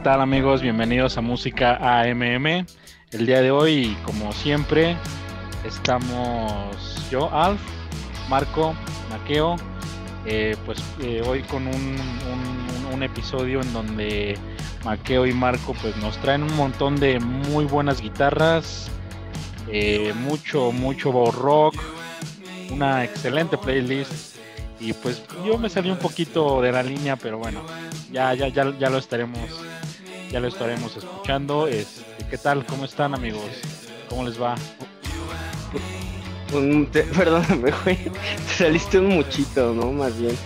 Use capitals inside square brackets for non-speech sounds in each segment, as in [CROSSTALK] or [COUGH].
¿Qué tal amigos? Bienvenidos a Música AMM. El día de hoy, como siempre, estamos yo, Alf, Marco, Maqueo, eh, pues eh, hoy con un, episodio en donde Maqueo y Marco pues nos traen un montón de muy buenas guitarras, eh, mucho, mucho rock, una excelente playlist y pues yo me salí un poquito de la línea, pero bueno, ya, ya, ya, ya lo estaremos, ya lo estaremos escuchando. Este, ¿Qué tal? ¿Cómo están amigos? ¿Cómo les va? [LAUGHS] perdóname, güey, te saliste un muchito, ¿no? Más bien.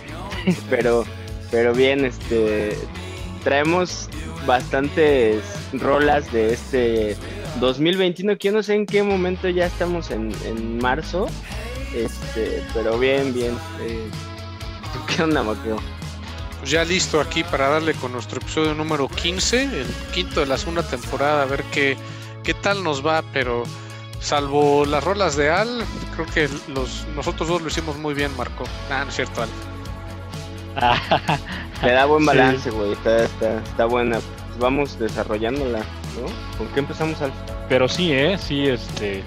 pero, pero bien, este, traemos bastantes rolas de este 2021, que yo no sé en qué momento ya estamos en, en marzo, este, pero bien, bien. Eh, ¿Qué onda, Maqueo? Pues ya listo aquí para darle con nuestro episodio número 15, el quinto de la segunda temporada, a ver qué, qué tal nos va, pero salvo las rolas de Al, creo que los, nosotros dos lo hicimos muy bien, Marco. Ah, no es cierto, Al. [LAUGHS] Le da buen balance, güey, está, está, está buena. Pues vamos desarrollándola, ¿no? ¿Con qué empezamos, Al? Pero sí, ¿eh? Sí, este,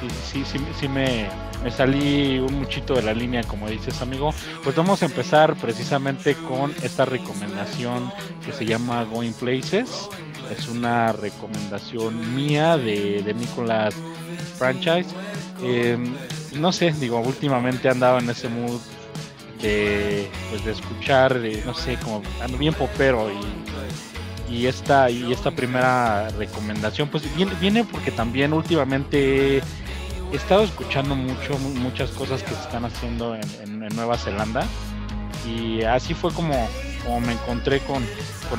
sí, sí, sí, sí me me salí un muchito de la línea, como dices, amigo. Pues vamos a empezar precisamente con esta recomendación que se llama Going Places. Es una recomendación mía de, de Nicolas Franchise. Em, no sé, digo, últimamente he andado en ese mood de, pues de escuchar, no sé, como ando bien popero y, y esta y esta primera recomendación pues viene, viene porque también últimamente he estado escuchando mucho, muchas cosas que se están haciendo en, Nueva Zelanda y así fue como, me encontré con,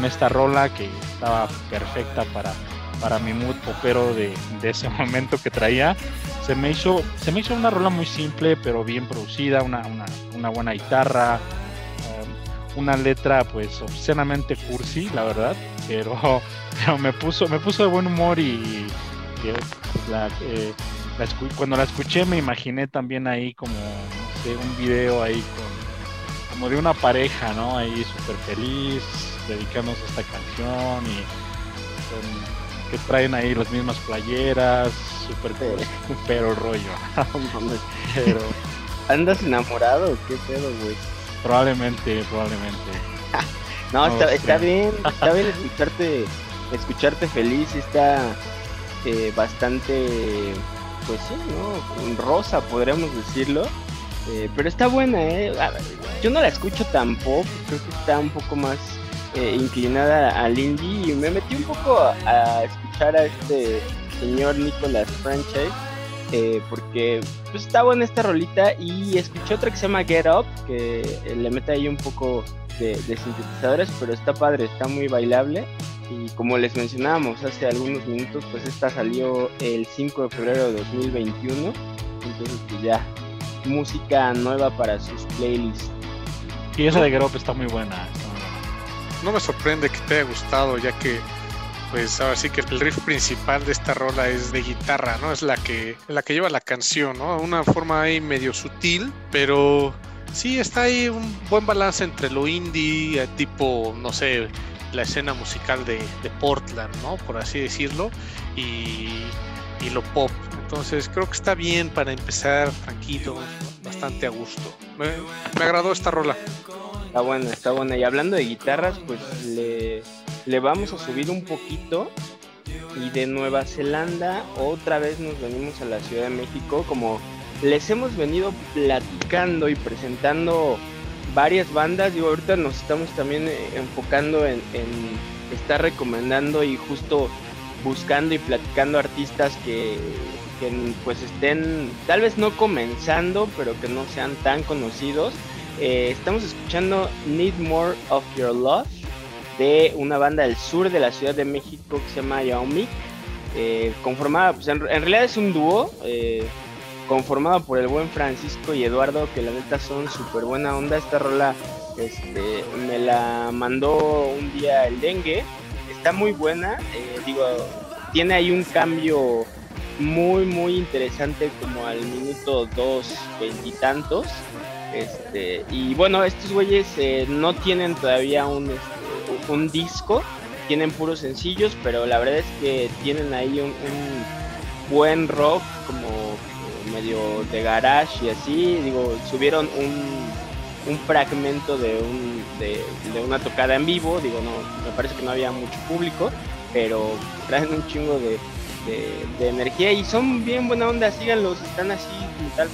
esta rola que estaba perfecta para, mi mood popero de, ese [LAUGHS] momento que traía. Se me hizo, una rola muy simple pero bien producida, una, buena guitarra, um, una letra pues obscenamente cursi, la verdad, [LAUGHS] pero, me puso, me puso de buen humor y, la, eh, cuando la escuché me imaginé también ahí como un video ahí con como de una pareja, ¿no? Ahí súper feliz, dedicándose a esta canción y que traen ahí las mismas playeras, súper pero rollo. [LAUGHS] pero ¿Andas enamorado? ¿Qué pedo, güey? Probablemente, probablemente. [LAUGHS] no, está, está bien, está bien [LAUGHS] escucharte, escucharte feliz, está eh, bastante pues sí, ¿no? Rosa, podríamos decirlo. Eh, pero está buena, ¿eh? Yo no la escucho tan pop, creo que está un poco más eh, inclinada al indie y me metí un poco a, escuchar a este señor Nicolas Franchise eh, porque pues, está buena esta rolita y escuché otra que se llama Get Up que le mete ahí un poco de, de sintetizadores pero está padre, está muy bailable y como les mencionábamos hace algunos minutos, pues esta salió el 5 de febrero de 2021. Entonces pues ya, música nueva para sus playlists. Y esa de Grop está muy buena. No me sorprende que te haya gustado, ya que pues ahora sí que el riff principal de esta rola es de guitarra, ¿no? Es la que, la que lleva la canción, ¿no? Una forma ahí medio sutil, pero sí está ahí un buen balance entre lo indie, tipo, no sé, la escena musical de, Portland, ¿no? Por así decirlo, y, lo pop. Entonces creo que está bien para empezar tranquilo, bastante a gusto. Me, agradó esta rola. Está buena, está buena. Y hablando de guitarras, pues le, le vamos a subir un poquito. Y de Nueva Zelanda otra vez nos venimos a la Ciudad de México. Como les hemos venido platicando y presentando varias bandas. Digo, ahorita nos estamos también eh, enfocando en, estar recomendando y justo buscando y platicando artistas que, pues estén tal vez no comenzando, pero que no sean tan conocidos. Eh, estamos escuchando Need More of Your Love de una banda del sur de la Ciudad de México que se llama Yaomi. Eh, conformada, pues en, realidad es un dúo, conformado por el buen Francisco y Eduardo, que la neta son súper buena onda. Esta rola este, me la mandó un día el dengue. Está muy buena, eh, digo, tiene ahí un cambio muy, muy interesante como al minuto dos veintitantos. Este, y bueno, estos güeyes eh, no tienen todavía un, este, un disco, tienen puros sencillos, pero la verdad es que tienen ahí un, buen rock como de garage y así. Digo, subieron un, un fragmento de, un, de, una tocada en vivo. Digo, no, me parece que no había mucho público, pero traen un chingo de, de, energía y son bien buena onda. Síganlos, están así tal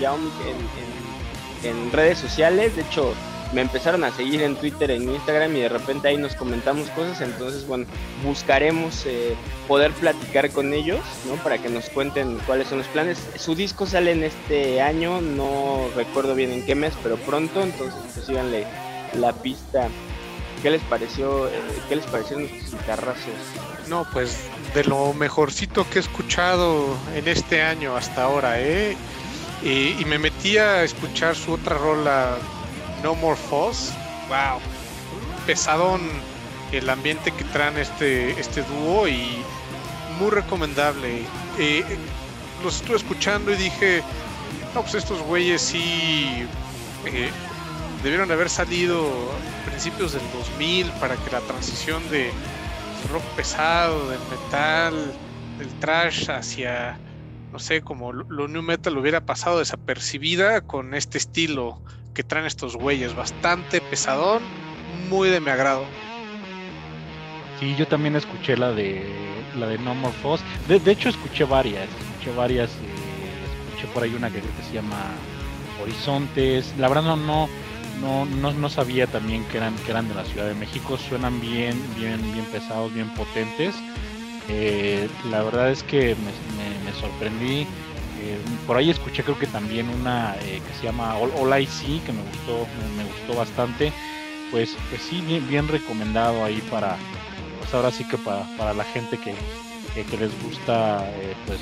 en, en, en redes sociales. De hecho, me empezaron a seguir en Twitter, en Instagram y de repente ahí nos comentamos cosas, entonces bueno, buscaremos eh, poder platicar con ellos, ¿no? Para que nos cuenten cuáles son los planes. Su disco sale en este año, no recuerdo bien en qué mes, pero pronto, entonces pues síganle la pista. ¿Qué les pareció, eh, qué les parecieron nuestros guitarrazos? No, pues de lo mejorcito que he escuchado en este año hasta ahora, ¿eh? Y, y me metí a escuchar su otra rola no More Foss. Wow. Pesadón el ambiente que traen este, este dúo y muy recomendable. Eh, los estuve escuchando y dije, no, pues estos güeyes sí eh, debieron haber salido a principios del 2000 para que la transición de rock pesado, del metal, del trash hacia, no sé, como lo new metal hubiera pasado desapercibida con este estilo que traen estos güeyes. Bastante pesadón, muy de mi agrado. Sí, yo también escuché la de la de No More Foss. De, hecho, escuché varias. Escuché varias. Eh, escuché por ahí una que creo que se llama Horizontes. La verdad no no no, no, sabía también que eran que eran de la Ciudad de México. Suenan bien bien bien pesados, bien potentes. Eh, la verdad es que me sorprendí eh, por ahí escuché creo que también una eh, que se llama All, All I que me gustó, me, gustó bastante. Pues, pues sí, bien, recomendado ahí para, pues ahora sí que para, para la gente que, que, les gusta eh, pues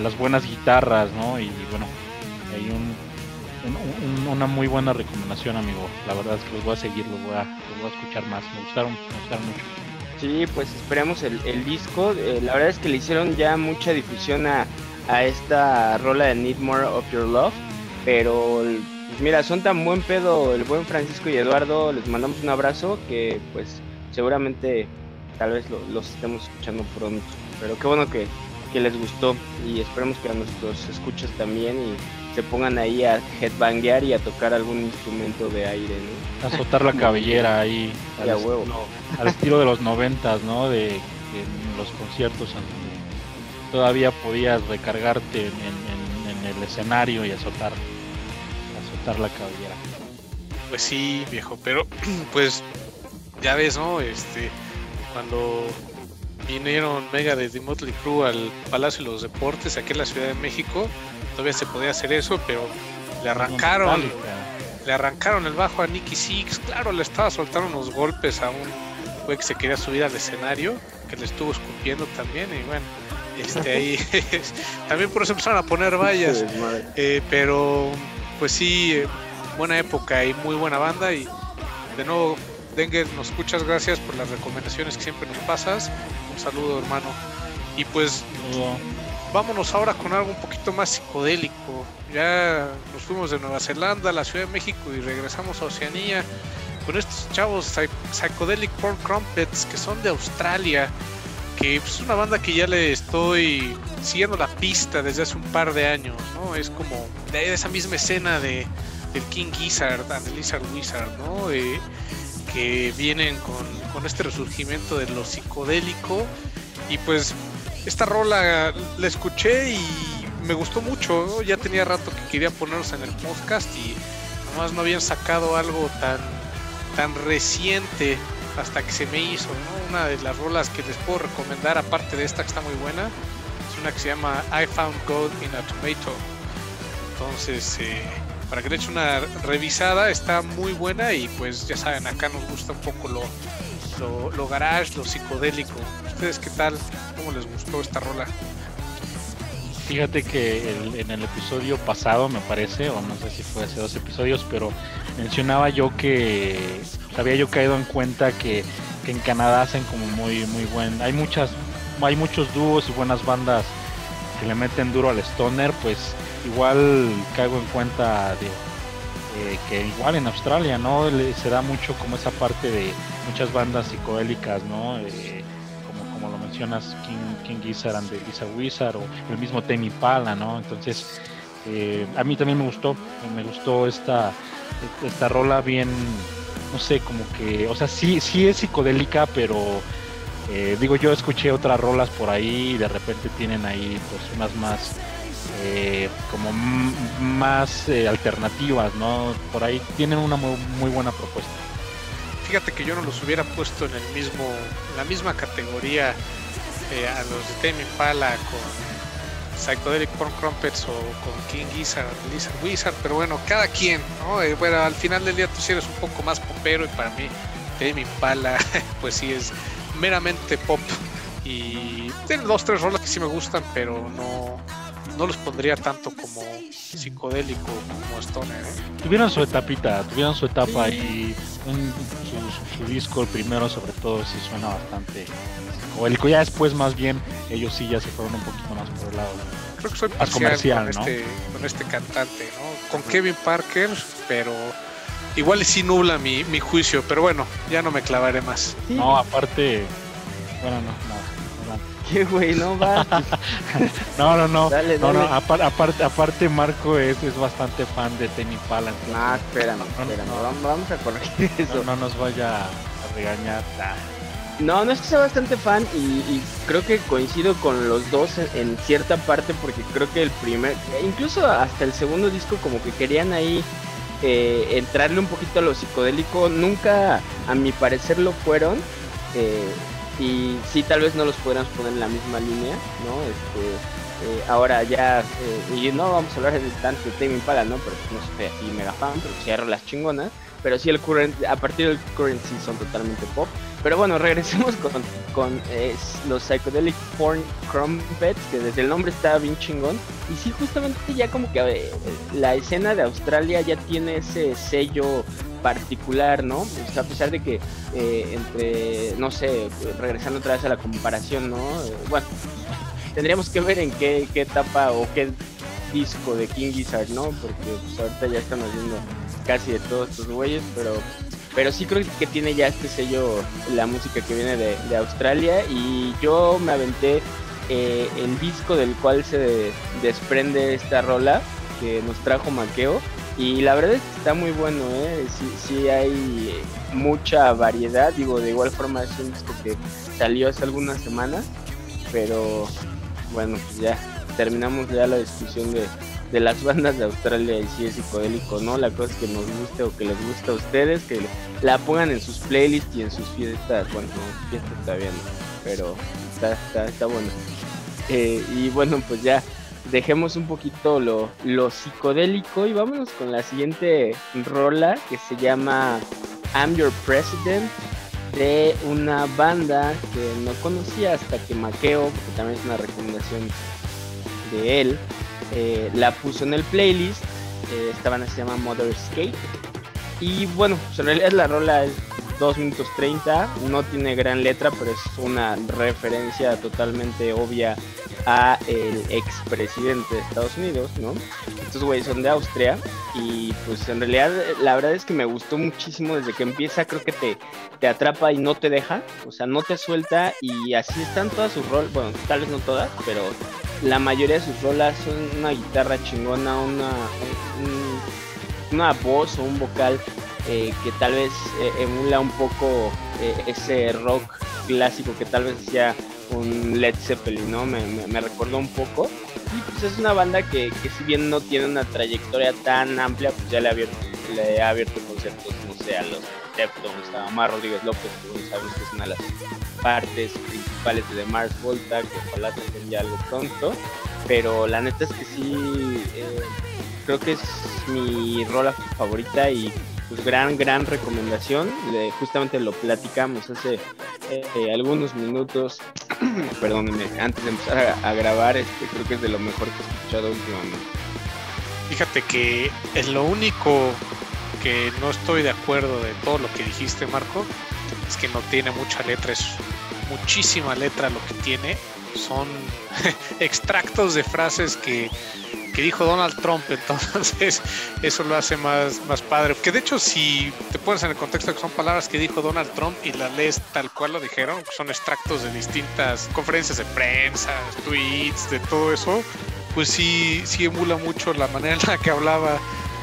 las buenas guitarras, ¿no? Y, bueno, hay un, una muy buena recomendación, amigo. La verdad es que los voy a seguir, los voy a, los voy a escuchar más. Me gustaron, me gustaron mucho. Sí, pues esperemos el, el disco. la verdad es que le hicieron ya mucha difusión a, a esta rola de Need More of Your Love. Pero pues mira, son tan buen pedo el buen Francisco y Eduardo. Les mandamos un abrazo que pues seguramente tal vez los estemos escuchando pronto. Pero qué bueno que, les gustó y esperemos que a nuestros escuchas también y se pongan ahí a headbanguear y a tocar algún instrumento de aire, ¿no? Azotar la [LAUGHS] cabellera ahí. Al, estilo, al estilo de los noventas, ¿no? De, de los conciertos todavía podías recargarte en, el escenario y azotar, azotar la cabellera. Pues sí, viejo, pero [CLEARS THROAT] pues ya ves, ¿no? Este, cuando vinieron Mega de Motley Crue al Palacio de los Deportes aquí en la Ciudad de México, todavía se podía hacer eso, pero le arrancaron, le arrancaron el bajo a Nicky Six, claro, le estaba soltando unos golpes a un güey que se quería subir al escenario, que le estuvo escupiendo también, y bueno, este, ahí, [LAUGHS] también por eso empezaron a poner vallas. Eh, pero pues sí, eh, buena época y muy buena banda. Y de nuevo, Dengue, nos escuchas, gracias por las recomendaciones que siempre nos pasas. Un saludo, hermano. Y pues vámonos ahora con algo un poquito más psicodélico. Ya nos fuimos de Nueva Zelanda a la Ciudad de México y regresamos a Oceanía con estos chavos Psychedelic Porn Crumpets que son de Australia pues, es una banda que ya le estoy siguiendo la pista desde hace un par de años, ¿no? Es como de esa misma escena de del King Gizzard, del Lizard Wizard, ¿no? Eh, que vienen con, con, este resurgimiento de lo psicodélico y pues esta rola la escuché y me gustó mucho, ya tenía rato que quería ponerlos en el podcast y nomás no habían sacado algo tan tan reciente hasta que se me hizo, Una de las rolas que les puedo recomendar, aparte de esta que está muy buena, es una que se llama I Found God in a Tomato. Entonces, eh, para que le eche una revisada, está muy buena y pues ya saben, acá nos gusta un poco lo, lo, garage, lo psicodélico. ¿Ustedes qué tal? ¿Cómo les gustó esta rola? Fíjate que en el episodio pasado, me parece, o no sé si fue hace dos episodios, pero mencionaba yo que había yo caído en cuenta que, en Canadá hacen como muy muy buen hay muchas hay muchos dúos y buenas bandas que le meten duro al stoner pues igual caigo en cuenta de que igual en Australia no se da mucho como esa parte de, muchas bandas psicodélicas, ¿no? Eh, mencionas, King, King Gizzard and the Lisa Wizard o el mismo Temi Pala, ¿no? Entonces, eh, a mí también me gustó, me gustó esta, esta rola bien, no sé, como que, o sea, sí, sí es psicodélica, pero eh, digo, yo escuché otras rolas por ahí y de repente tienen ahí pues unas más eh, como más alternativas, ¿no? Por ahí tienen una muy, muy, buena propuesta. Fíjate que yo no los hubiera puesto en el mismo, la misma categoría a los de Tame Impala con Psychedelic Porn Crumpets o con King Gizzard, Lizard Wizard, pero bueno, cada quien, ¿no? bueno, al final del día tú sí eres un poco más popero y para mí Tame Impala, [LAUGHS] pues sí es meramente pop. Y tienen dos, tres rolas que sí me gustan, pero no, no los pondría tanto como psicodélico como Stoner. ¿eh? Tuvieron su etapita, tuvieron su etapa y su, disco, el primero sobre todo, sí suena bastante psicodélico. Ya después más bien ellos sí ya se fueron un poquito más por el lado. Creo que soy más comercial con, este, con este cantante, ¿no? Con Kevin Parker, pero igual sí nubla mi, mi juicio, pero bueno, ya no me clavaré más. No, aparte, bueno, no, no. ¿Qué güey? No [LAUGHS] va. no, no, no. Dale, no, no. Aparte, aparte, Marco es, es bastante fan de Tenny Pala. Ah, espérame, espérame. Vamos a corregir eso. No, nos vaya a regañar. No, no es que sea bastante fan y, y creo que coincido con los dos en, en, cierta parte porque creo que el primer, incluso hasta el segundo disco como que querían ahí eh, entrarle un poquito a lo psicodélico, nunca a mi parecer lo fueron. Eh, y sí, tal vez no los podríamos poner en la misma línea, ¿no? Este, eh, ahora ya, y no vamos a hablar de tanto de Tame Impala, ¿no? Pero no sé, así mega fan, pero cierro las chingonas. Pero sí, el current, a partir del current sí son totalmente pop. Pero bueno, [LAUGHS] regresemos con, con los Psychedelic Porn Crumpets, que desde el nombre está bien chingón. Y sí, justamente ya como que eh, la escena de Australia ya tiene ese sello particular, ¿no? A pesar de que eh, entre, no sé, regresando otra vez a la comparación, ¿no? Eh, bueno, tendríamos que ver en qué, qué etapa o qué disco de King Gizzard, ¿no? Porque pues, ahorita ya estamos viendo casi de todos estos güeyes, pero pero sí creo que tiene ya este sello la música que viene de, Australia y yo me aventé eh, disco del cual se desprende esta rola que nos trajo Maqueo y la verdad es que está muy bueno, ¿eh? sí, hay mucha variedad, digo, de igual forma es un disco que salió hace algunas semanas, pero bueno, pues ya terminamos ya la discusión de, de las [LAUGHS] bandas de Australia y si es psicodélico no, la cosa es que nos guste o que les guste a ustedes, que la pongan en sus playlists y en sus fiestas, bueno, fiestas está bien, pero está, está, bueno. Eh, y bueno, pues ya dejemos un poquito lo, lo psicodélico y vámonos con la siguiente rola que se llama I'm Your President de una banda que no conocía hasta que Maqueo, porque también es una recomendación de él, eh, la puso en el playlist. Eh, esta banda se llama Mother Skate. Y bueno, pues en realidad la rola es 2 minutos 30. No tiene gran letra, pero es una referencia totalmente obvia a el expresidente de Estados Unidos, ¿no? Estos güeyes son de Austria y pues en realidad la verdad es que me gustó muchísimo desde que empieza, creo que te, te atrapa y no te deja, o sea, no te suelta y así están todas sus roles, bueno, tal vez no todas, pero la mayoría de sus rolas son una guitarra chingona, una, una voz o un vocal eh, que tal vez eh, emula un poco eh, ese rock clásico que tal vez hacía un Led Zeppelin, ¿no? Me, me, recordó un poco. Y pues es una banda que, que, si bien no tiene una trayectoria tan amplia, pues ya le ha abierto, le ha abierto conciertos, no sé, a los Deftones, a Omar Rodríguez López, que sabemos que es una de las partes principales de The Mars Volta, que ojalá tengan ya algo pronto. Pero la neta es que sí, eh, creo que es mi rola favorita y gran, gran recomendación. justamente lo platicamos hace eh, algunos minutos, [CLEARS THROAT] perdónenme, antes de empezar a, grabar, este, creo que es de lo mejor que he escuchado últimamente. Fíjate que es lo único que no estoy de acuerdo de todo lo que dijiste, Marco, es que no tiene mucha letra, es muchísima letra lo que tiene. Son [LAUGHS] extractos de frases que que dijo Donald Trump, entonces [LAUGHS] eso lo hace más, más padre. Que de hecho, si te pones en el contexto que son palabras que dijo Donald Trump y las lees tal cual lo dijeron, son extractos de distintas conferencias de prensa, tweets, de todo eso, pues sí, sí emula mucho la manera en la que hablaba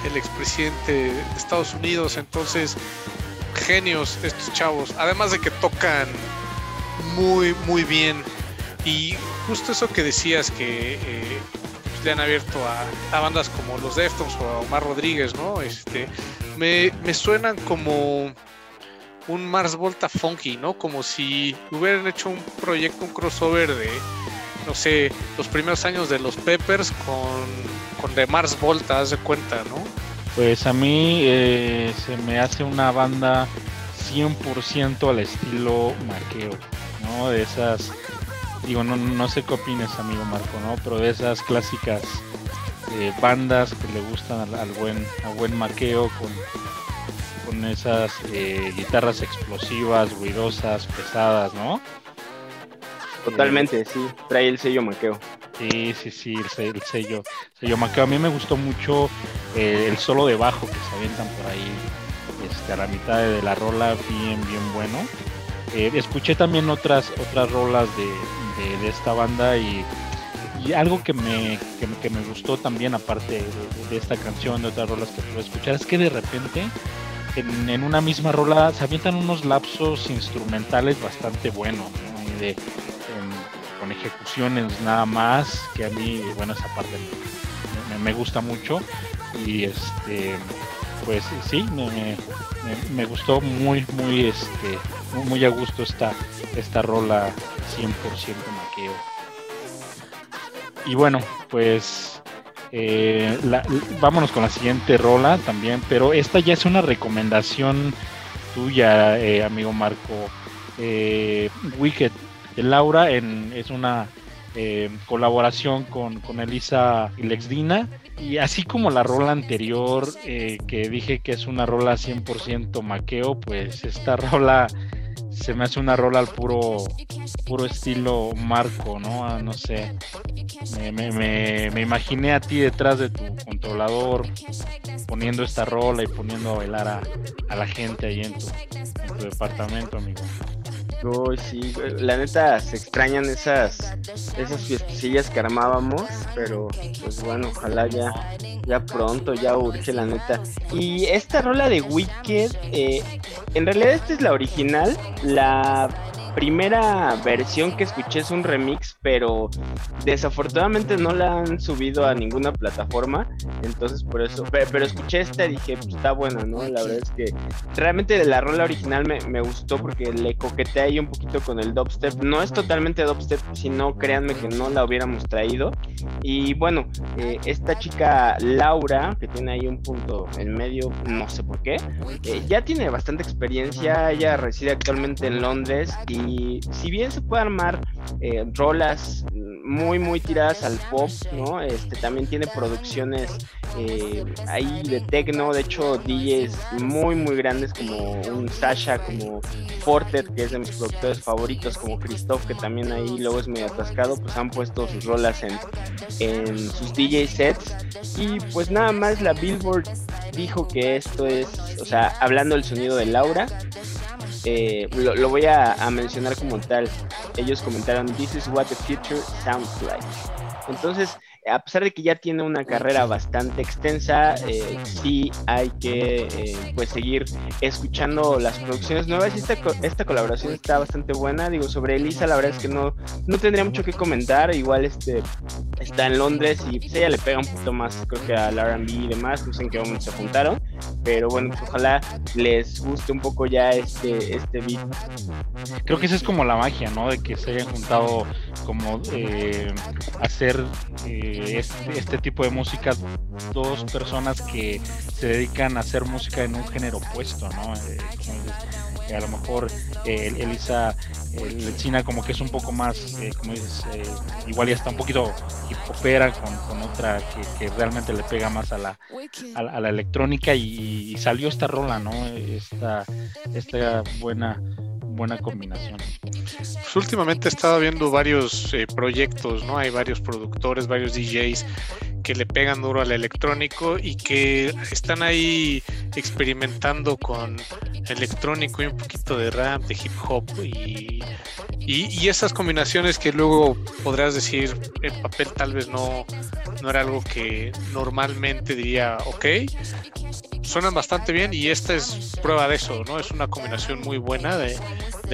el expresidente de Estados Unidos. Entonces, genios estos chavos. Además de que tocan muy, muy bien. Y justo eso que decías que eh, le han abierto a, bandas como los Deftones o Omar Rodríguez, ¿no? Este, me, me suenan como un Mars Volta funky, ¿no? Como si hubieran hecho un proyecto, un crossover de, no sé, los primeros años de los Peppers con, con de Mars Volta, haz de cuenta, ¿no? Pues a mí eh, se me hace una banda 100% al estilo Maqueo, ¿no? De esas, digo, no, no sé qué opinas, amigo Marco, ¿no? Pero de esas clásicas eh, bandas que le gustan al, buen, a buen Maqueo con, con esas eh, guitarras explosivas, ruidosas, pesadas, ¿no? Totalmente, sí, trae el sello Maqueo. Sí, sí, sí, el, sello, sello Maqueo. A mí me gustó mucho eh, el solo de bajo que se avientan por ahí este, a la mitad de la rola, bien, bien bueno. Eh, escuché también otras, otras rolas de, esta banda y, algo que me, que, me gustó también, aparte de, esta canción, de otras rolas que puedo escuchar, es que de repente en, una misma rola se avientan unos lapsos instrumentales bastante buenos, de, con ejecuciones nada más, que a mí, bueno, esa parte me, gusta mucho. Y este, pues sí, me, me, gustó muy, muy, este, muy a gusto esta, esta rola 100% maqueo. Y bueno, pues eh, vámonos con la siguiente rola también, pero esta ya es una recomendación tuya, eh, amigo Marco. Eh, Wicked Laura en, es una eh, colaboración con, Elisa y Lexdina. Y así como la rola anterior, eh, que dije que es una rola 100% maqueo, pues esta [LAUGHS] rola se me hace una rola al puro, puro estilo Marco, ¿no? Ah, no sé. Me, imaginé a ti detrás de tu controlador poniendo esta rola y poniendo a bailar a, la gente ahí en tu departamento, amigo. Uy, sí, la neta se extrañan esas esas fiestecillas que armábamos, pero pues bueno, ojalá ya ya pronto, ya urge la neta. Y esta rola de Wicked, eh, en realidad esta es la original, la primera versión que escuché es un remix, pero desafortunadamente no la han subido a ninguna plataforma. Entonces por eso, pero, escuché esta y dije, pues está buena, ¿no? La verdad es que realmente de la rola original me, gustó porque le coqueteé ahí un poquito con el dubstep. No es totalmente dubstep, sino créanme que no la hubiéramos traído. Y bueno, eh, esta chica Laura, que tiene ahí un punto en medio, no sé por qué, eh, ya tiene bastante experiencia. Ella reside actualmente en Londres y si bien se puede armar eh, rolas muy muy tiradas al pop, ¿no? Este también tiene producciones eh, ahí de techno, de hecho DJs muy muy grandes como un Sasha, como Fortet, que es de mis productores favoritos, como Christoph, que también ahí luego es medio atascado, pues han puesto sus rolas en, en sus DJ sets. Y pues nada más la Billboard dijo que esto es, o sea, hablando del sonido de Laura, eh, lo, voy a, a, mencionar como tal. Ellos comentaron, This is what the future sounds like. Entonces, a pesar de que ya tiene una carrera bastante extensa, eh, sí hay que eh, pues seguir escuchando las producciones nuevas. Esta, esta colaboración está bastante buena. Digo, sobre Elisa, la verdad es que no, no tendría mucho que comentar. Igual este está en Londres y pues ella le pega un poquito más, creo que al RB y demás. No sé en qué momento se juntaron. Pero bueno, pues ojalá les guste un poco ya este, este beat. Creo que esa es como la magia, ¿no? De que se hayan juntado como eh, hacer. Eh, este, este, tipo de música dos personas que se dedican a hacer música en un género opuesto, ¿no? Eh, a lo mejor eh, Elisa el China como que es un poco más, eh, como dices, igual ya está un poquito hip hopera con, otra que, realmente le pega más a la, a la, electrónica y, salió esta rola, ¿no? Esta, esta buena buena combinación. Pues últimamente he estado viendo varios eh, proyectos, ¿no? Hay varios productores, varios DJs que le pegan duro al electrónico y que están ahí experimentando con electrónico y un poquito de rap, de hip hop y, y, esas combinaciones que luego podrás decir en papel tal vez no, no era algo que normalmente diría ok, suenan bastante bien y esta es prueba de eso, ¿no? Es una combinación muy buena de,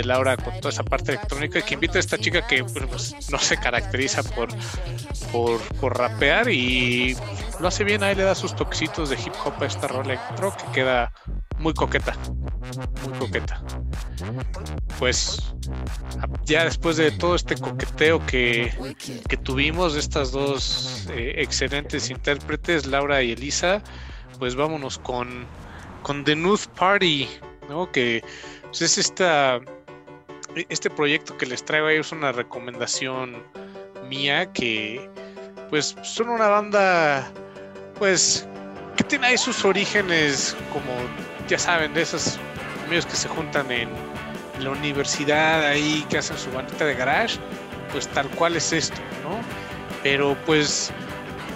Laura con toda esa parte electrónica que invita a esta chica que pues, no se caracteriza por, por, rapear y lo hace bien, ahí le da sus toquecitos de hip hop a esta rola electro que queda muy coqueta, muy coqueta. Pues ya después de todo este coqueteo que, que tuvimos estas dos eh, excelentes intérpretes, Laura y Elisa, pues vámonos con, con The Nude Party, ¿no? Que pues, es esta este proyecto que les traigo ahí es una recomendación mía que pues son una banda pues que tiene ahí sus orígenes como ya saben de esos amigos que se juntan en la universidad ahí que hacen su bandita de garage pues tal cual es esto no pero pues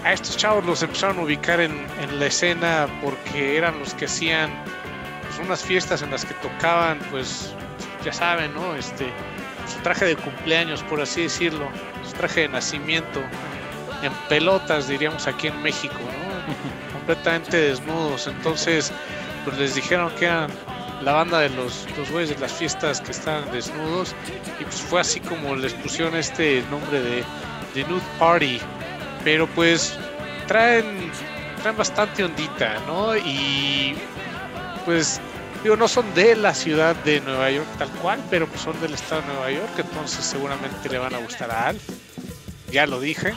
a estos chavos los empezaron a ubicar en, en la escena porque eran los que hacían pues, unas fiestas en las que tocaban pues ya saben, ¿no? Este, su traje de cumpleaños, por así decirlo, su traje de nacimiento, en pelotas, diríamos aquí en México, ¿no? [LAUGHS] Completamente desnudos. Entonces, pues les dijeron que eran la banda de los, los güeyes de las fiestas que estaban desnudos. Y pues fue así como les pusieron este nombre de, de Nude Party. Pero pues traen, traen bastante ondita, ¿no? Y pues Digo, no son de la ciudad de Nueva York tal cual, pero pues son del estado de Nueva York, entonces seguramente le van a gustar a Alf. Ya lo dije.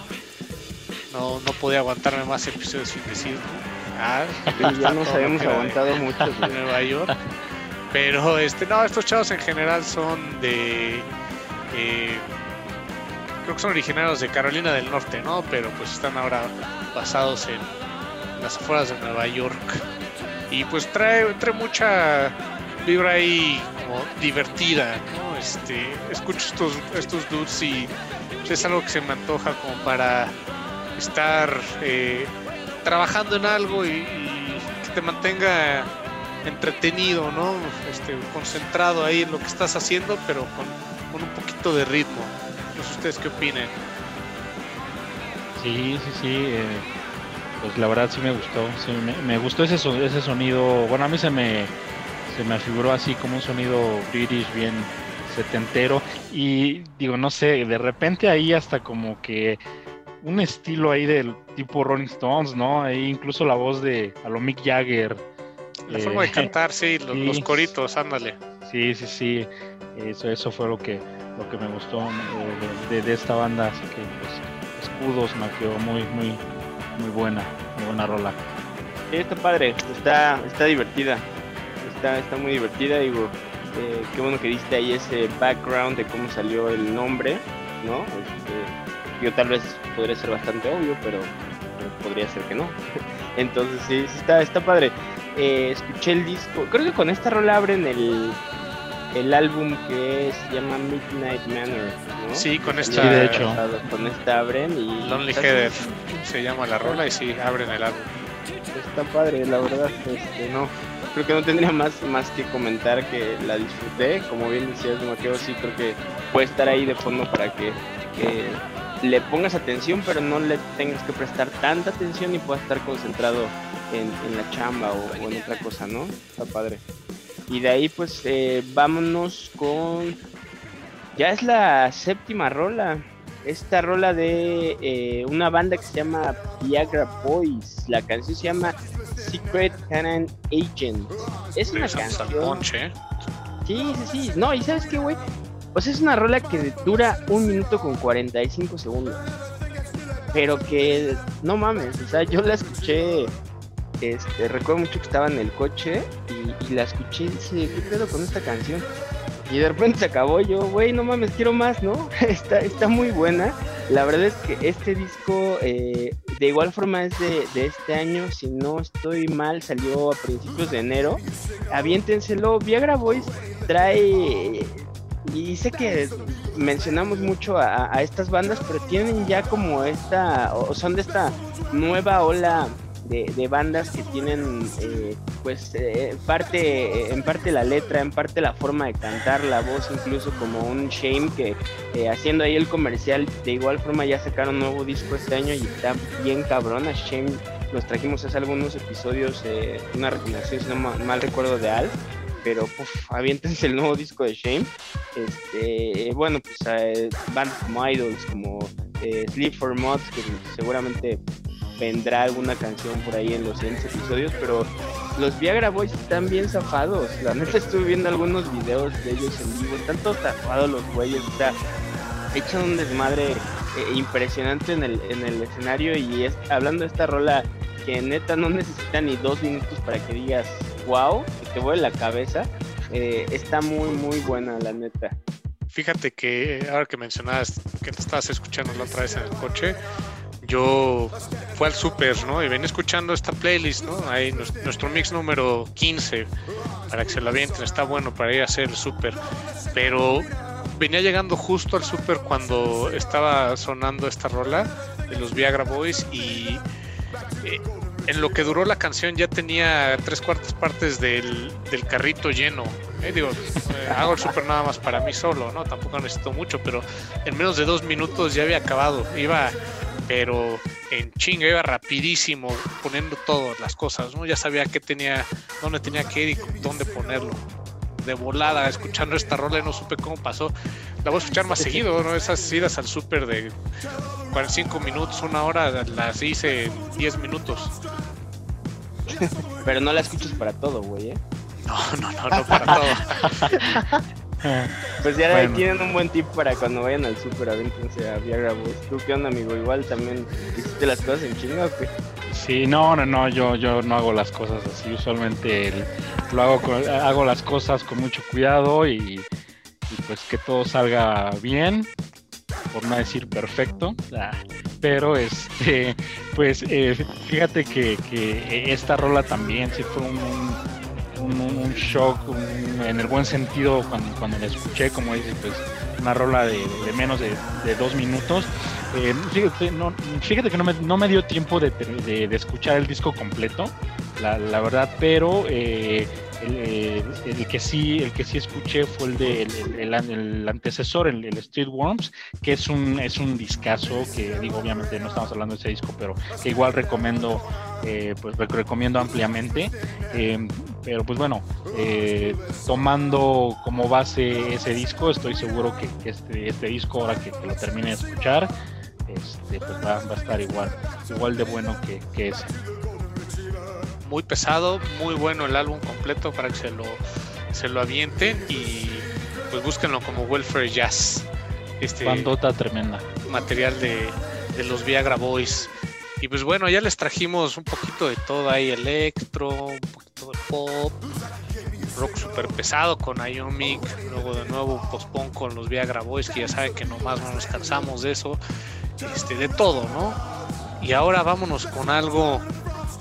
No, no podía aguantarme más episodios sin decir ya nos habíamos aguantado [LAUGHS] mucho de Nueva York. Pero este, no, estos chavos en general son de. Eh, creo que son originarios de Carolina del Norte, ¿no? Pero pues están ahora basados en las afueras de Nueva York y pues trae, trae mucha vibra ahí como divertida, ¿no? Este, escucho estos, estos dudes y pues, es algo que se me antoja como para estar eh, trabajando en algo y, que te mantenga entretenido, ¿no? Este, concentrado ahí en lo que estás haciendo, pero con, con un poquito de ritmo. No sé ustedes qué opinen. Sí, sí, sí. Eh pues la verdad sí me gustó, me, gustó ese, ese sonido, bueno a mí se me, se me figuró así como un sonido british bien setentero y digo, no sé, de repente ahí hasta como que un estilo ahí del tipo Rolling Stones, ¿no? Ahí incluso la voz de a lo Mick Jagger. La forma de eh, [LAUGHS] cantar, sí, los, coritos, ándale. Sí, sí, sí, eso, eso fue lo que, lo que me gustó eh, de, esta banda, así que pues escudos me quedó muy, muy, muy buena, muy buena rola. Sí, está padre, está, está divertida, está, está muy divertida, digo, eh, qué bueno que diste ahí ese background de cómo salió el nombre, ¿no? Este, yo tal vez podría ser bastante obvio, pero, podría ser que no. [LAUGHS] Entonces sí, está, está padre. Eh, escuché el disco, creo que con esta rola abren el, el álbum que se llama Midnight Manor, ¿no? Sí, con esta. de hecho. Con esta abren y. Lonely Headed se llama la rola y sí, abren el álbum. Está padre, la verdad. Este, no. Creo que no tendría más, más que comentar que la disfruté. Como bien decías, Mateo, sí creo que puede estar ahí de fondo para que, le pongas atención, pero no le tengas que prestar tanta atención y puedas estar concentrado en, la chamba o, o en otra cosa, ¿no? Está padre. Y de ahí pues eh, vámonos con... Ya es la séptima rola. Esta rola de eh, una banda que se llama Viagra Boys. La canción se llama Secret Canon Agent. Es una canción... Sí, sí, sí. No, y sabes qué, güey. Pues es una rola que dura un minuto con 45 segundos. Pero que, no mames, o sea, yo la escuché este, recuerdo mucho que estaba en el coche y, la escuché y dice, ¿qué pedo con esta canción? Y de repente se acabó yo, güey, no mames, quiero más, ¿no? [LAUGHS] está, está muy buena. La verdad es que este disco, eh, de igual forma es de, de, este año, si no estoy mal, salió a principios de enero. Aviéntenselo, Viagra Boys trae, y sé que mencionamos mucho a, estas bandas, pero tienen ya como esta, o son de esta nueva ola de, bandas que tienen eh, pues eh, parte en parte la letra en parte la forma de cantar la voz incluso como un Shame que eh, haciendo ahí el comercial de igual forma ya sacaron un nuevo disco este año y está bien cabrón a Shame nos trajimos hace algunos episodios una recomendación si no mal, recuerdo de Al pero puf, aviéntense el nuevo disco de Shame. Este bueno pues bandas como Idols como Sleep for Mods que seguramente vendrá alguna canción por ahí en los siguientes episodios, pero los Viagra Boys están bien zafados. La neta estuve viendo algunos videos de ellos en vivo, están todos zafados los güeyes, está echan un desmadre eh, impresionante en el, en el escenario y es, hablando de esta rola que neta no necesita ni dos minutos para que digas wow, que te vuelve la cabeza, eh, está muy muy buena la neta. Fíjate que ahora que mencionabas que te estabas escuchando la otra vez en el coche, yo fui al super, ¿no? Y venía escuchando esta playlist, ¿no? Ahí nuestro mix número 15, para que se lo avienten, está bueno para ir a hacer el super. Pero venía llegando justo al super cuando estaba sonando esta rola de los Viagra Boys y eh, en lo que duró la canción ya tenía tres cuartas partes del, carrito lleno. Eh, digo, eh, hago el super nada más para mí solo, ¿no? Tampoco necesito mucho, pero en menos de dos minutos ya había acabado. Iba pero en chinga iba rapidísimo poniendo todas las cosas, ¿no? Ya sabía qué tenía, dónde tenía que ir y dónde ponerlo. De volada, escuchando esta rola y no supe cómo pasó. La voy a escuchar más seguido, ¿no? Esas idas al súper de 45 minutos, una hora, las hice en 10 minutos. Pero no la escuchas para todo, güey, ¿eh? No, no, no, no para todo. [LAUGHS] [LAUGHS] pues ya tienen un buen tip para cuando vayan al super, avéntense a Viagra Boys. ¿Tú qué onda, amigo? Igual también hiciste las cosas en chinga qué? Sí, no, no, no, yo, yo no hago las cosas así. Usualmente lo hago, hago las cosas con mucho cuidado y, pues que todo salga bien, por no decir perfecto. Ah, pero este, pues eh, fíjate que, que, esta rola también sí fue un un, shock en el buen sentido cuando, cuando la escuché, como dice, pues una rola de, menos de, dos minutos. Eh, fíjate, no, fíjate que no me, no me dio tiempo de, de, escuchar el disco completo, la, la verdad, pero eh, el, el, que sí el que sí escuché fue el de el, antecesor el, Street Worms que es un es un discazo que digo obviamente no estamos hablando de ese disco pero que igual recomiendo eh, pues recomiendo ampliamente eh, pero pues bueno eh, tomando como base ese disco estoy seguro que, este, este disco ahora que, lo termine de escuchar este pues va, a estar igual igual de bueno que, que ese muy pesado, muy bueno el álbum completo para que se lo, se lo avienten y pues búsquenlo como Welfare Jazz. Este Bandota tremenda. Material de, de los Viagra Boys. Y pues bueno, ya les trajimos un poquito de todo ahí, electro, un poquito de pop, rock super pesado con Iomic, luego de nuevo postpone con los Viagra Boys, que ya saben que nomás no nos cansamos de eso, este, de todo, ¿no? Y ahora vámonos con algo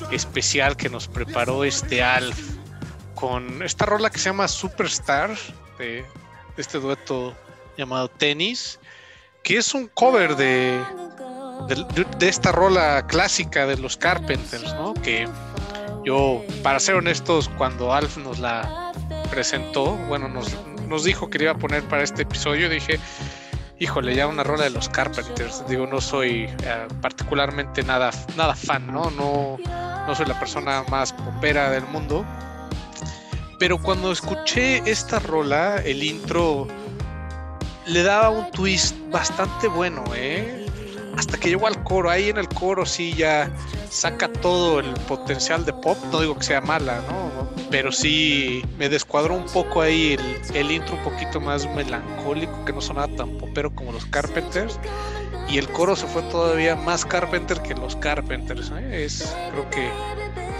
especial que nos preparó este Alf con esta rola que se llama Superstar de, este dueto llamado Tennis, que es un cover de, de, esta rola clásica de los Carpenters, ¿no? Que yo, para ser honestos, cuando Alf nos la presentó, bueno, nos, dijo que iba a poner para este episodio, dije, híjole, ya una rola de los Carpenters. Digo, no soy eh, particularmente nada, nada fan, ¿no? No, no soy la persona más popera del mundo. Pero cuando escuché esta rola, el intro le daba un twist bastante bueno, ¿eh? Hasta que llegó al coro, ahí en el coro sí ya saca todo el potencial de pop, no digo que sea mala, ¿no? Pero sí me descuadró un poco ahí el, el intro un poquito más melancólico, que no sonaba tan popero como los Carpenters y el coro se fue todavía más Carpenter que los Carpenters. ¿eh? Es creo que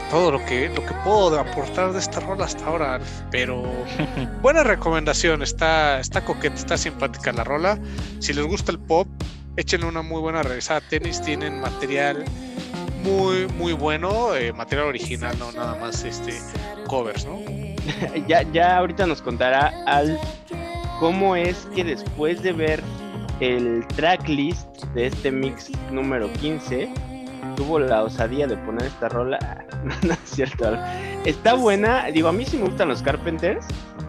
todo lo que lo que puedo aportar de esta rola hasta ahora. Pero [LAUGHS] buena recomendación, está, está coqueta, está simpática la rola. Si les gusta el pop, échenle una muy buena revisada. Tenis tienen material muy muy bueno, eh, material original, no nada más este covers, ¿no? [LAUGHS] ya, ya ahorita nos contará al cómo es que después de ver el tracklist de este mix número 15, tuvo la osadía de poner esta rola. [LAUGHS] no, es cierto. Está buena. Digo, a mí sí me gustan los Carpenters.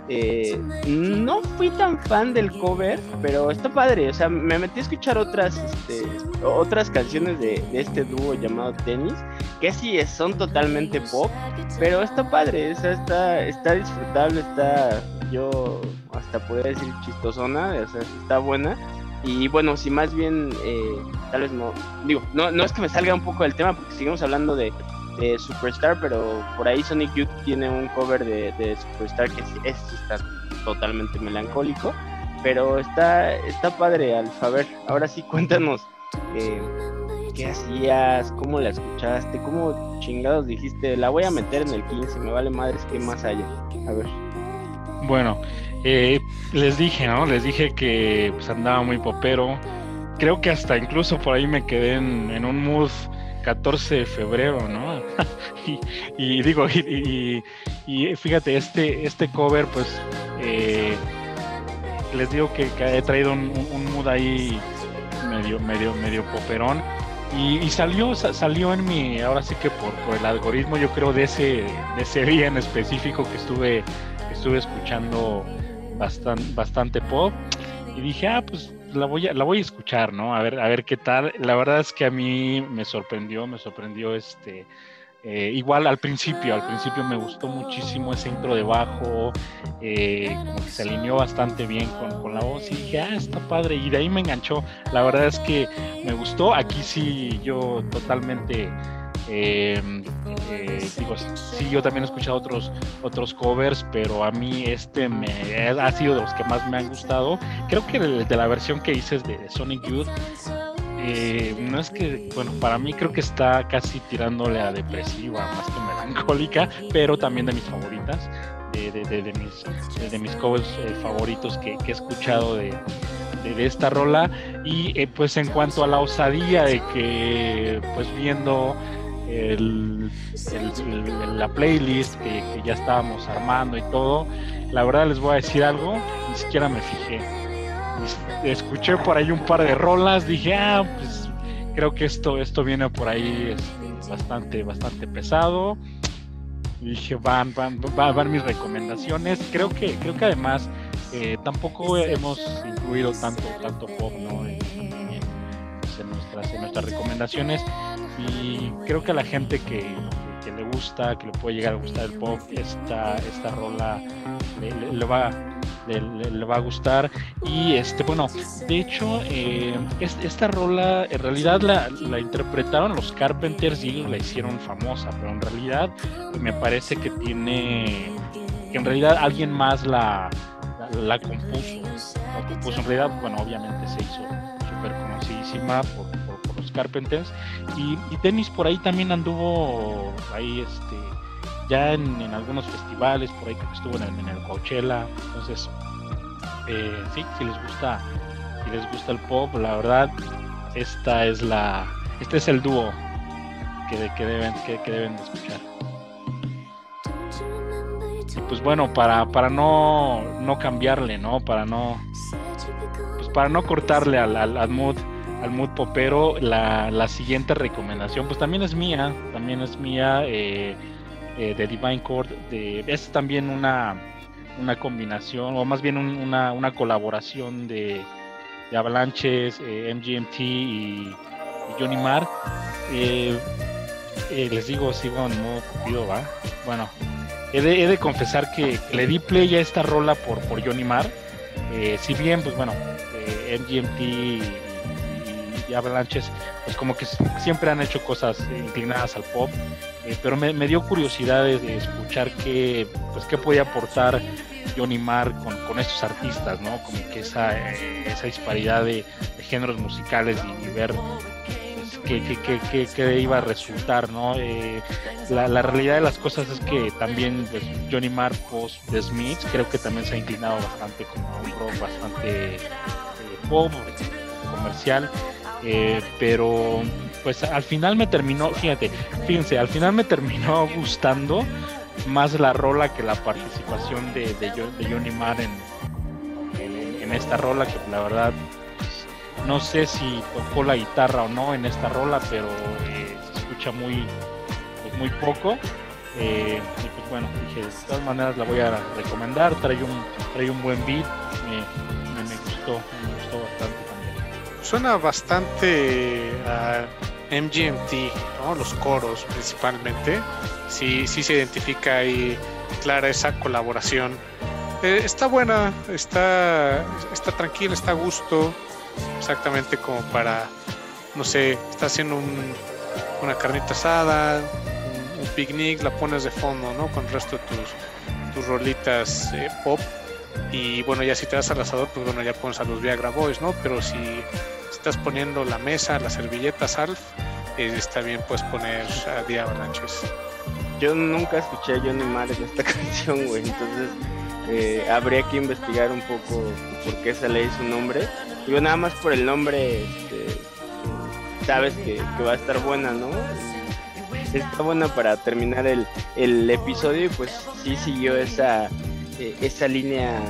Eh, no fui tan fan del cover, pero está padre. O sea, me metí a escuchar otras, este, otras canciones de, este dúo llamado Tennis, que sí son totalmente pop, pero está padre. O sea, está, está disfrutable, está, yo hasta podría decir chistosona, o sea, está buena. Y bueno, si más bien, eh, tal vez no, digo, no, no es que me salga un poco del tema, porque seguimos hablando de, Superstar, pero por ahí Sonic Youth tiene un cover de, Superstar que es, está totalmente melancólico, pero está, está padre, Alfa. A ver, ahora sí cuéntanos, eh, ¿qué hacías? ¿Cómo la escuchaste? ¿Cómo chingados dijiste? La voy a meter en el 15, me vale madres que más haya. A ver. Bueno, eh, les dije, ¿no? Les dije que pues, andaba muy popero. Creo que hasta incluso por ahí me quedé en, un mood 14 de febrero, ¿no? [LAUGHS] y, digo, y, fíjate, este, este cover, pues, eh, les digo que, he traído un, mood ahí medio, medio, medio poperón. Y, salió, salió en mi, ahora sí que por, por el algoritmo, yo creo, de ese, de ese día en específico que estuve, que estuve escuchando bastante, bastante pop. Y dije, ah, pues la voy a, la voy a escuchar, ¿no? A ver, a ver qué tal. La verdad es que a mí me sorprendió, me sorprendió este. Eh, igual al principio, al principio me gustó muchísimo ese intro de bajo, eh, como que se alineó bastante bien con, con, la voz y dije, ah, está padre, y de ahí me enganchó. La verdad es que me gustó, aquí sí yo totalmente Em, eh, digo, sí, yo también he escuchado otros, otros covers, pero a mí este me ha sido de los que más me han gustado. Creo que de, de la versión que dices de Sonic Youth, eh, no es que, bueno, para mí creo que está casi tirándole a depresiva más que melancólica, pero también de mis favoritas, de, de, mis, de mis covers eh, favoritos que, que, he escuchado de, de, esta rola. Y pues en cuanto a la osadía de que, pues viendo el, la playlist que, ya estábamos armando y todo, la verdad les voy a decir algo, ni siquiera me fijé. Escuché por ahí un par de rolas, dije, ah, pues creo que esto, esto viene por ahí este, bastante, bastante pesado. dije, van, van, van, mis recomendaciones. Creo que, creo que además eh, tampoco hemos incluido tanto, tanto pop, ¿no? Nuestras, en nuestras recomendaciones. Y creo que a la gente que, le gusta, que le puede llegar a gustar el pop, esta, esta rola le, va le, va a gustar. Y este bueno de hecho eh, esta rola en realidad la, la, interpretaron los Carpenters y ellos la hicieron famosa pero en realidad me parece que tiene que en realidad alguien más la, la, compuso. La compuso. En realidad bueno obviamente se hizo súper conocidísima Carpenters. Y, y Dennis por ahí también anduvo ahí este ya en, algunos festivales, por ahí que estuvo en el, en el Coachella. Entonces, eh, sí, si les gusta, si les gusta el pop, la verdad, esta es la, este es el dúo que, que deben, que, deben de escuchar. pues bueno, para, para no, no cambiarle, ¿no? Para no, pues para no cortarle al, mood al mood popero, la, la, siguiente recomendación, pues también es mía, también es mía, eh, eh, de Divine de, es también una, una combinación, o más bien una, una, colaboración de, de Avalanches, eh, MGMT y, Johnny Marr. les digo, sigo en modo cupido, ¿va? Bueno, he de, he de confesar que, le di play a esta rola por, por Johnny Marr. si bien, pues bueno, MGMT Avalanches, pues como que siempre han hecho cosas inclinadas al pop, eh, pero me, dio curiosidad de, escuchar qué, pues qué podía aportar Johnny Marr con, con estos artistas, ¿no? Como que esa, eh, esa disparidad de, géneros musicales y, ver qué, qué, iba a resultar, ¿no? Eh, la, la, realidad de las cosas es que también pues, Johnny Marr post The Smiths creo que también se ha inclinado bastante como un rock bastante pop comercial eh, pero pues al final me terminó, fíjate, fíjense, al final me terminó [LAUGHS] gustando más la rola que la participación de, de, Johnny Marr en, en esta rola, que la verdad pues, no sé si tocó la guitarra o no en esta rola, pero eh, se escucha muy, pues, muy poco. Eh, y pues bueno, dije, de todas maneras la voy a recomendar, trae un, trae un buen beat, me, me, gustó. Suena bastante a MGMT, ¿no? los coros principalmente, sí, sí se identifica ahí clara esa colaboración. Eh, está buena, está, está tranquila, está a gusto, exactamente como para, no sé, está haciendo un, una carnita asada, un picnic, la pones de fondo, ¿no? Con el resto de tus, tus rolitas eh, pop. Y bueno, ya si te das al asador, pues bueno, ya pones a los Viagra Boys, ¿no? Pero si estás poniendo la mesa, las servilletas, Alf, eh, está bien, puedes poner a The Avalanches. Yo nunca escuché a Johnny Marr en esta [LAUGHS] canción, güey, entonces eh, habría que investigar un poco por qué sale su nombre. Digo, nada más por el nombre, este, sabes que, que va a estar buena, ¿no? está buena para terminar el, el episodio y pues sí siguió esa, eh, esa línea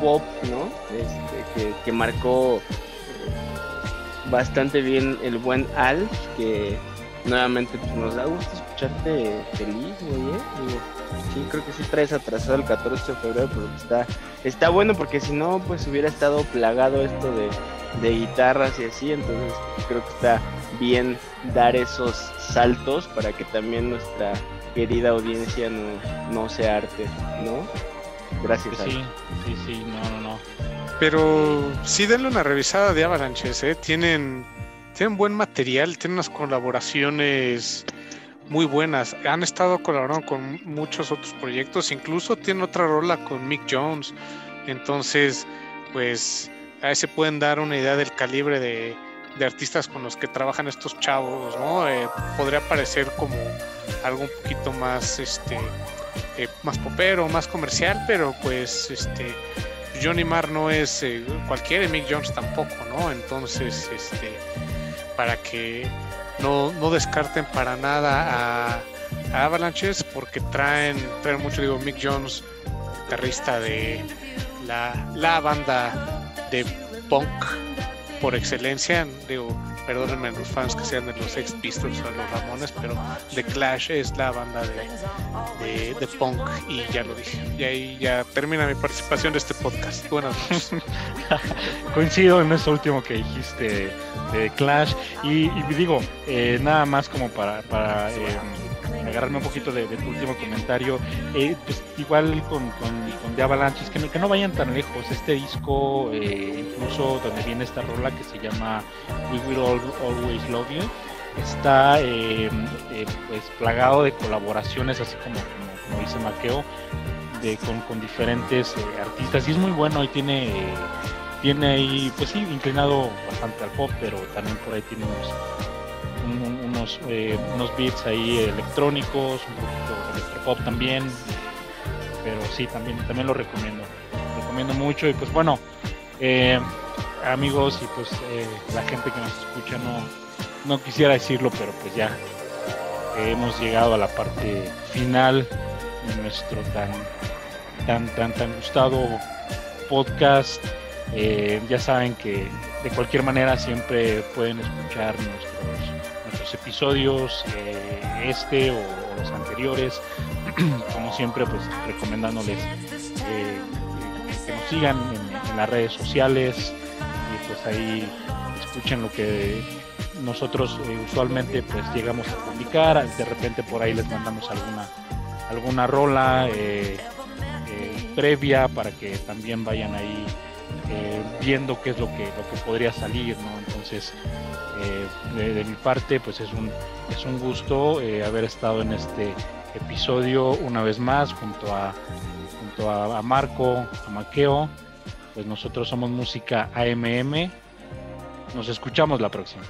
pop, ¿no? Este, que, marcó eh, bastante bien el buen Al, que nuevamente pues, nos da gusto escucharte feliz, güey, sí, creo que sí traes atrasado el 14 de febrero, pero está, está bueno porque si no, pues hubiera estado plagado esto de, de guitarras y así, entonces creo que está bien dar esos saltos para que también nuestra querida audiencia no, no se arte, ¿no? Gracias. Sí, sí, sí, no, no, no. Pero sí denle una revisada de Avalanches, ¿eh? Tienen, tienen buen material, tienen unas colaboraciones muy buenas. Han estado colaborando con muchos otros proyectos, incluso tienen otra rola con Mick Jones. Entonces, pues a se pueden dar una idea del calibre de, de artistas con los que trabajan estos chavos, ¿no? Eh, podría parecer como algo un poquito más, este, eh, más popero, más comercial, pero pues, este, Johnny Marr no es eh, cualquiera, Mick Jones tampoco, ¿no? Entonces, este, para que no, no descarten para nada a, Avalanches, porque traen, traen mucho, digo, Mick Jones, guitarrista de la, la banda de punk por excelencia, digo, perdónenme los fans que sean de los Sex Pistols o los Ramones, pero The Clash es la banda de, de, punk y ya lo dije. Y ahí ya termina mi participación de este podcast. Buenas noches. [LAUGHS] Coincido en eso último que dijiste de Clash y, digo, eh, nada más como para... para eh, agarrarme un poquito de, tu último comentario, eh, pues igual con, con, The Avalanches, que no, que no vayan tan lejos. Este disco, eh, incluso donde viene esta rola que se llama We Will Always Love You, está eh, pues plagado de colaboraciones, así como, como, dice Maqueo, de, con, con diferentes artistas. Y es muy bueno y tiene tiene ahí, pues sí, inclinado bastante al pop, pero también por ahí tiene unos, unos, eh, unos beats ahí electrónicos, un poquito electropop también, pero sí, también, también lo recomiendo, recomiendo mucho y pues bueno, eh, amigos y pues eh, la gente que nos escucha, no, no quisiera decirlo, pero pues ya hemos llegado a la parte final de nuestro tan, tan, tan, tan gustado podcast. ya saben que de cualquier manera siempre pueden escuchar nuestros episodios, eh, este o, los anteriores, [CLEARS THROAT] como siempre, pues recomendándoles eh, que nos sigan en, las redes sociales y pues ahí escuchen lo que nosotros eh, usualmente pues llegamos a publicar, de repente por ahí les mandamos alguna alguna rola previa para que también vayan ahí viendo qué es lo que lo que podría salir. Entonces eh, de, mi parte, pues es un, es un gusto eh, haber estado en este episodio una vez más junto a, junto a, Marco, a Maqueo. Pues nosotros somos Música AMM. Nos escuchamos la próxima.